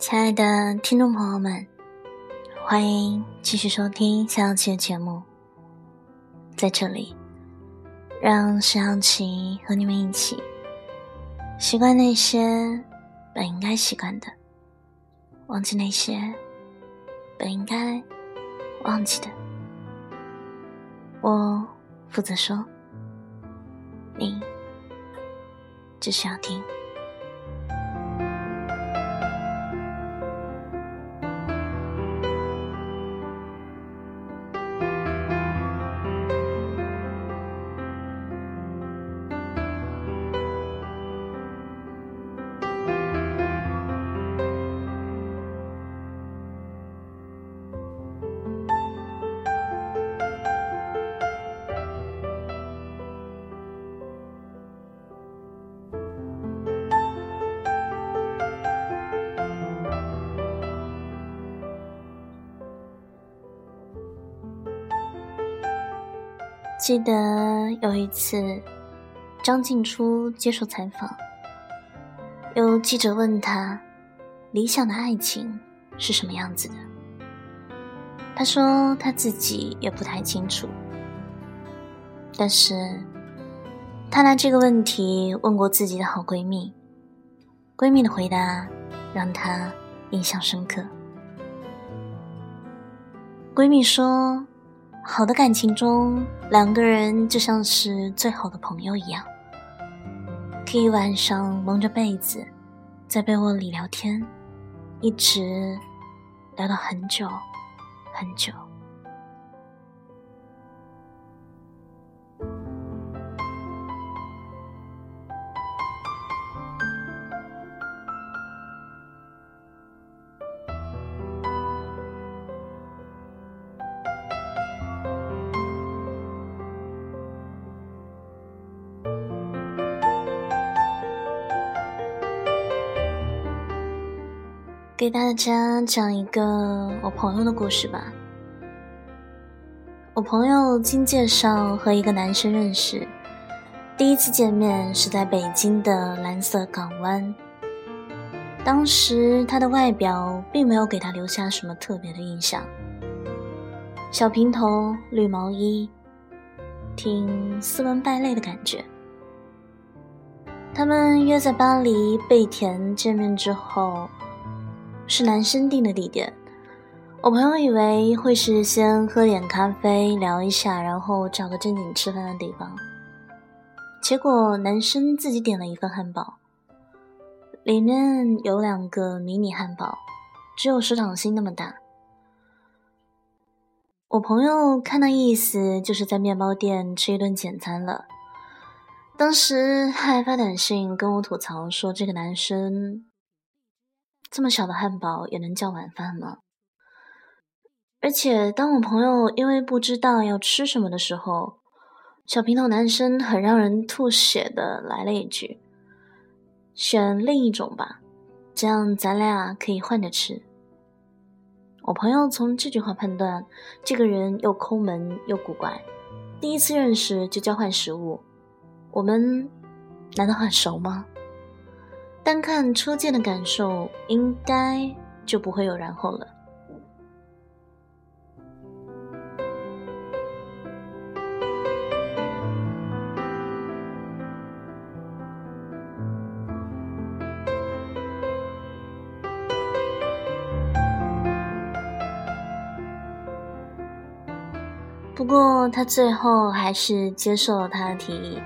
亲爱的听众朋友们，欢迎继续收听夏小琪的节目。在这里，让夏小琪和你们一起习惯那些本应该习惯的，忘记那些本应该忘记的。我负责说，你只需要听。记得有一次，张静初接受采访，有记者问他：“理想的爱情是什么样子的？”他说他自己也不太清楚，但是他拿这个问题问过自己的好闺蜜，闺蜜的回答让他印象深刻。闺蜜说。好的感情中，两个人就像是最好的朋友一样，可以晚上蒙着被子，在被窝里聊天，一直聊到很久很久。给大家讲一个我朋友的故事吧。我朋友经介绍和一个男生认识，第一次见面是在北京的蓝色港湾。当时他的外表并没有给他留下什么特别的印象，小平头、绿毛衣，挺斯文败类的感觉。他们约在巴黎贝甜见面之后。是男生定的地点，我朋友以为会是先喝点咖啡聊一下，然后找个正经吃饭的地方。结果男生自己点了一份汉堡，里面有两个迷你汉堡，只有手掌心那么大。我朋友看那意思就是在面包店吃一顿简餐了，当时还发短信跟我吐槽说这个男生。这么小的汉堡也能叫晚饭吗？而且当我朋友因为不知道要吃什么的时候，小平头男生很让人吐血的来了一句：“选另一种吧，这样咱俩可以换着吃。”我朋友从这句话判断，这个人又抠门又古怪，第一次认识就交换食物，我们难道很熟吗？单看初见的感受，应该就不会有然后了。不过，他最后还是接受了他的提议。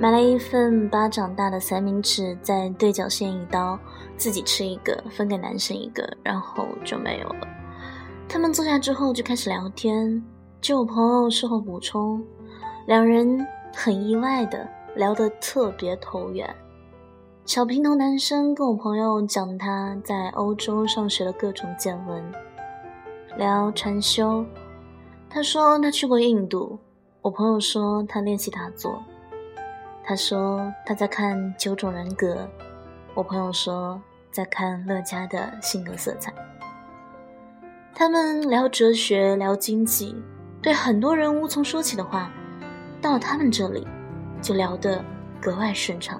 买了一份巴掌大的三明治，在对角线一刀，自己吃一个，分给男生一个，然后就没有了。他们坐下之后就开始聊天，就我朋友事后补充，两人很意外的聊得特别投缘。小平头男生跟我朋友讲他在欧洲上学的各种见闻，聊禅修，他说他去过印度，我朋友说他练习打坐。他说他在看《九种人格》，我朋友说在看乐嘉的性格色彩。他们聊哲学，聊经济，对很多人无从说起的话，到了他们这里，就聊得格外顺畅。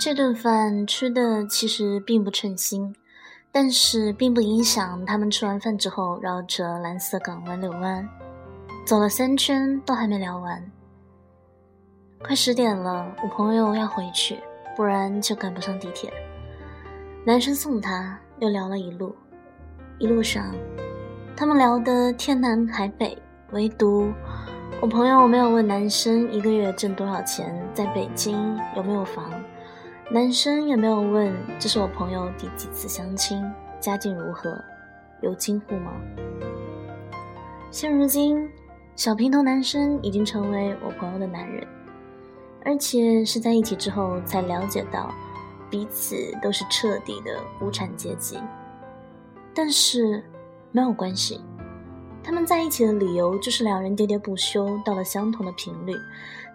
这顿饭吃的其实并不称心，但是并不影响他们吃完饭之后绕着蓝色港湾遛弯，走了三圈都还没聊完。快十点了，我朋友要回去，不然就赶不上地铁。男生送他，又聊了一路，一路上，他们聊得天南海北，唯独我朋友没有问男生一个月挣多少钱，在北京有没有房。男生也没有问这是我朋友第几次相亲，家境如何，有金户吗？现如今，小平头男生已经成为我朋友的男人，而且是在一起之后才了解到，彼此都是彻底的无产阶级。但是没有关系，他们在一起的理由就是两人喋喋不休到了相同的频率，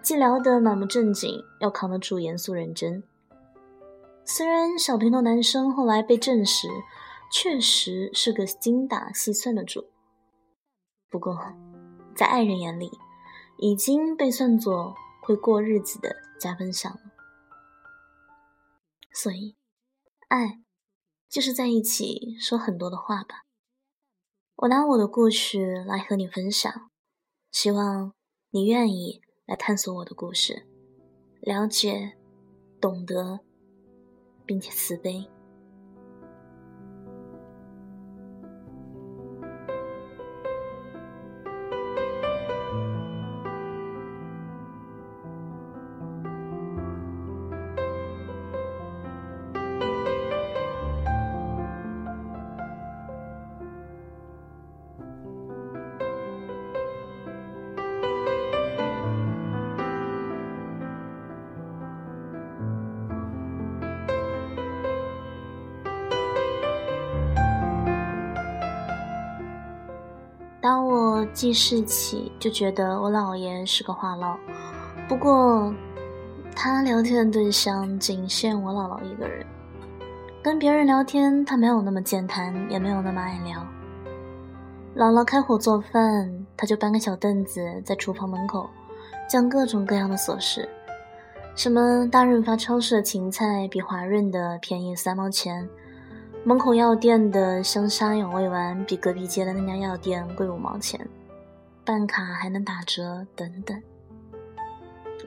既聊得满不正经，又扛得住严肃认真。虽然小平头男生后来被证实确实是个精打细算的主，不过在爱人眼里已经被算作会过日子的加分项了。所以，爱就是在一起说很多的话吧。我拿我的故事来和你分享，希望你愿意来探索我的故事，了解、懂得。并且慈悲。记事起，就觉得我姥爷是个话唠。不过，他聊天的对象仅限我姥姥一个人。跟别人聊天，他没有那么健谈，也没有那么爱聊。姥姥开火做饭，他就搬个小凳子在厨房门口，讲各种各样的琐事，什么大润发超市的芹菜比华润的便宜三毛钱。门口药店的香砂养胃丸比隔壁街的那家药店贵五毛钱，办卡还能打折等等。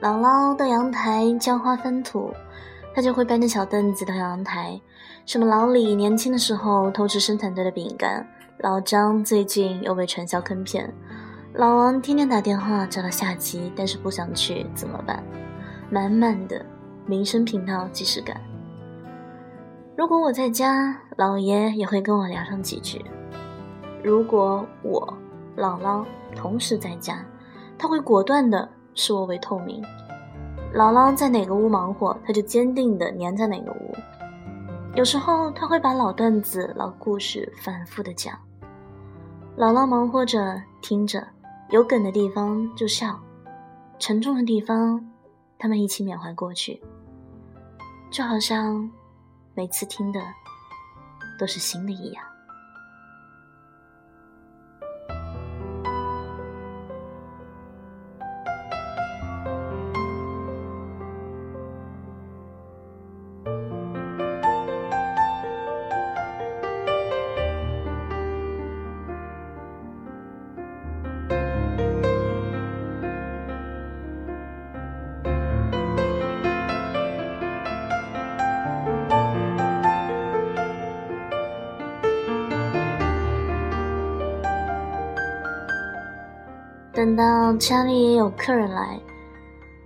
姥姥到阳台浇花翻土，他就会搬着小凳子到阳台。什么老李年轻的时候偷吃生产队的饼干，老张最近又被传销坑骗，老王天天打电话找他下棋，但是不想去怎么办？满满的民生频道即视感。如果我在家，姥爷也会跟我聊上几句；如果我姥姥同时在家，他会果断的视我为透明。姥姥在哪个屋忙活，他就坚定的粘在哪个屋。有时候他会把老段子、老故事反复的讲，姥姥忙活着听着，有梗的地方就笑，沉重的地方他们一起缅怀过去，就好像。每次听的都是新的一样。等到家里也有客人来，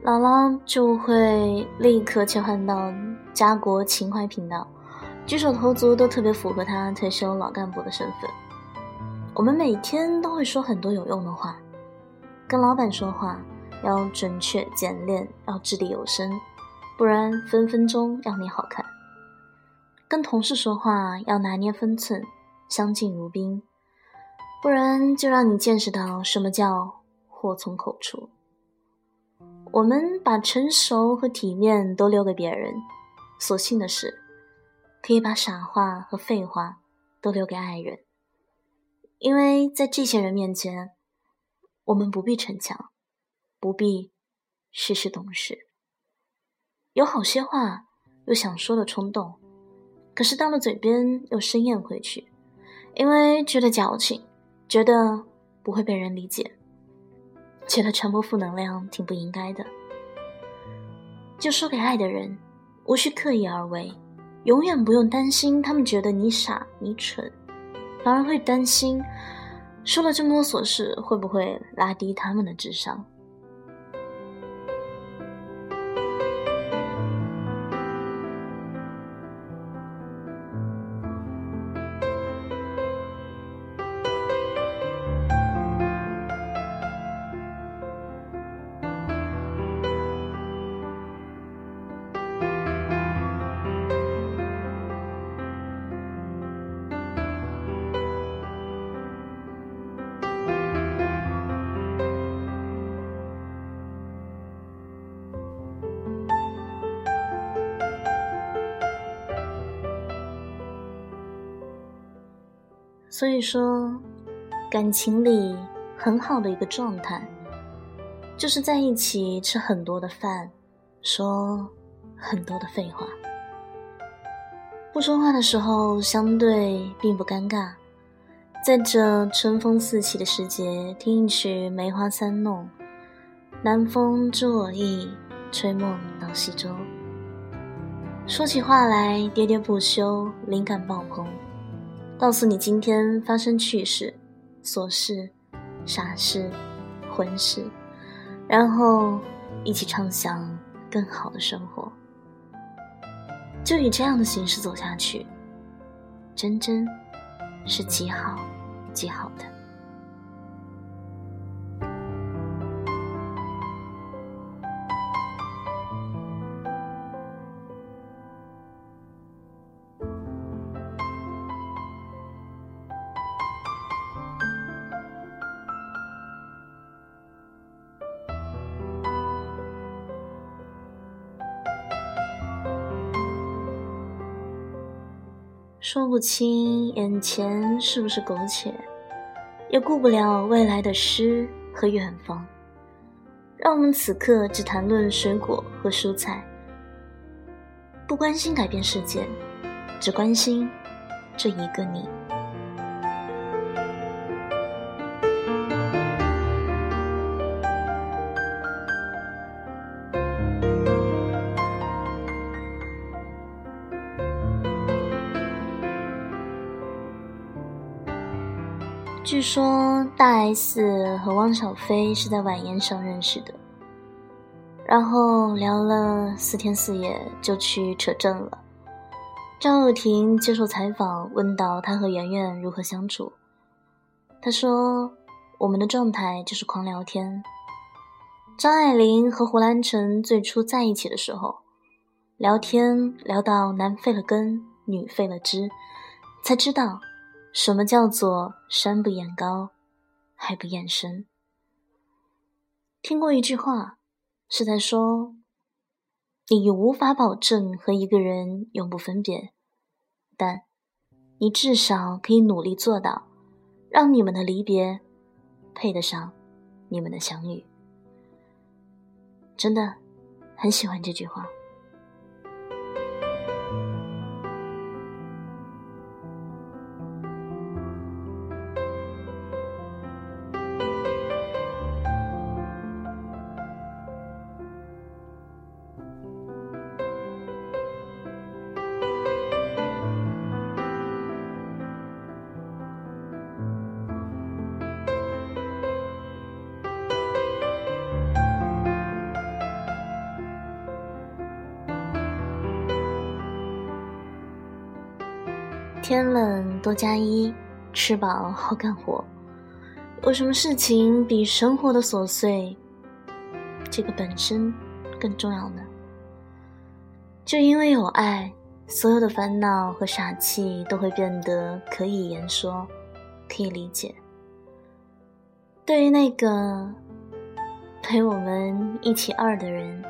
姥姥就会立刻切换到家国情怀频道，举手投足都特别符合他退休老干部的身份。我们每天都会说很多有用的话，跟老板说话要准确简练，要掷地有声，不然分分钟要你好看。跟同事说话要拿捏分寸，相敬如宾，不然就让你见识到什么叫。祸从口出。我们把成熟和体面都留给别人，所幸的是，可以把傻话和废话都留给爱人。因为在这些人面前，我们不必逞强，不必事事懂事。有好些话有想说的冲动，可是到了嘴边又生咽回去，因为觉得矫情，觉得不会被人理解，觉得传播负能量挺不应该的。就说给爱的人，无需刻意而为，永远不用担心他们觉得你傻你蠢，反而会担心说了这么多琐事会不会拉低他们的智商。所以说，感情里很好的一个状态，就是在一起吃很多的饭，说很多的废话。不说话的时候，相对并不尴尬。在这春风四起的时节，听一曲《梅花三弄》，南风知我意，吹梦到西洲。说起话来喋喋不休，灵感爆棚。告诉你今天发生趣事、琐事、傻事、混事，然后一起畅想更好的生活，就以这样的形式走下去，真真是极好极好的。说不清眼前是不是苟且，也顾不了未来的诗和远方。让我们此刻只谈论水果和蔬菜，不关心改变世界，只关心这一个你。说大 S 和汪小菲是在晚宴上认识的，然后聊了四天四夜就去扯证了。赵又廷接受采访问到他和圆圆如何相处，他说：“我们的状态就是狂聊天。”张爱玲和胡兰成最初在一起的时候，聊天聊到男废了根，女废了枝，才知道。什么叫做山不厌高，海不厌深？听过一句话，是在说，你无法保证和一个人永不分别，但你至少可以努力做到，让你们的离别配得上你们的相遇。真的很喜欢这句话。天冷多加衣，吃饱好干活。有什么事情比生活的琐碎，这个本身更重要呢？就因为有爱，所有的烦恼和傻气都会变得可以言说，可以理解。对于那个陪我们一起二的人，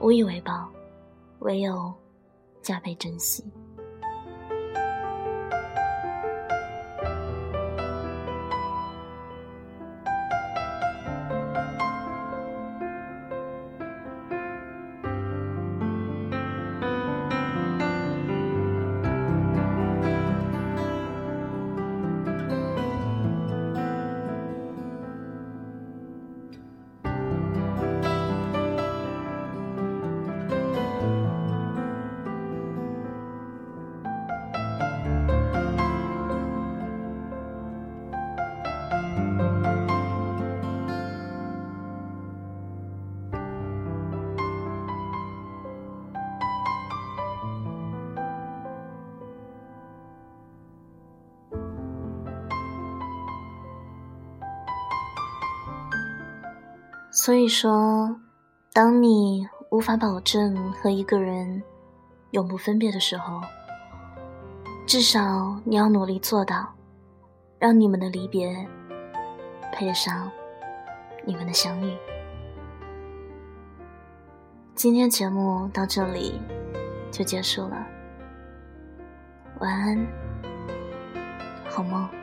无以为报，唯有加倍珍惜。所以说，当你无法保证和一个人永不分别的时候，至少你要努力做到，让你们的离别配得上你们的相遇。今天节目到这里就结束了，晚安，好梦。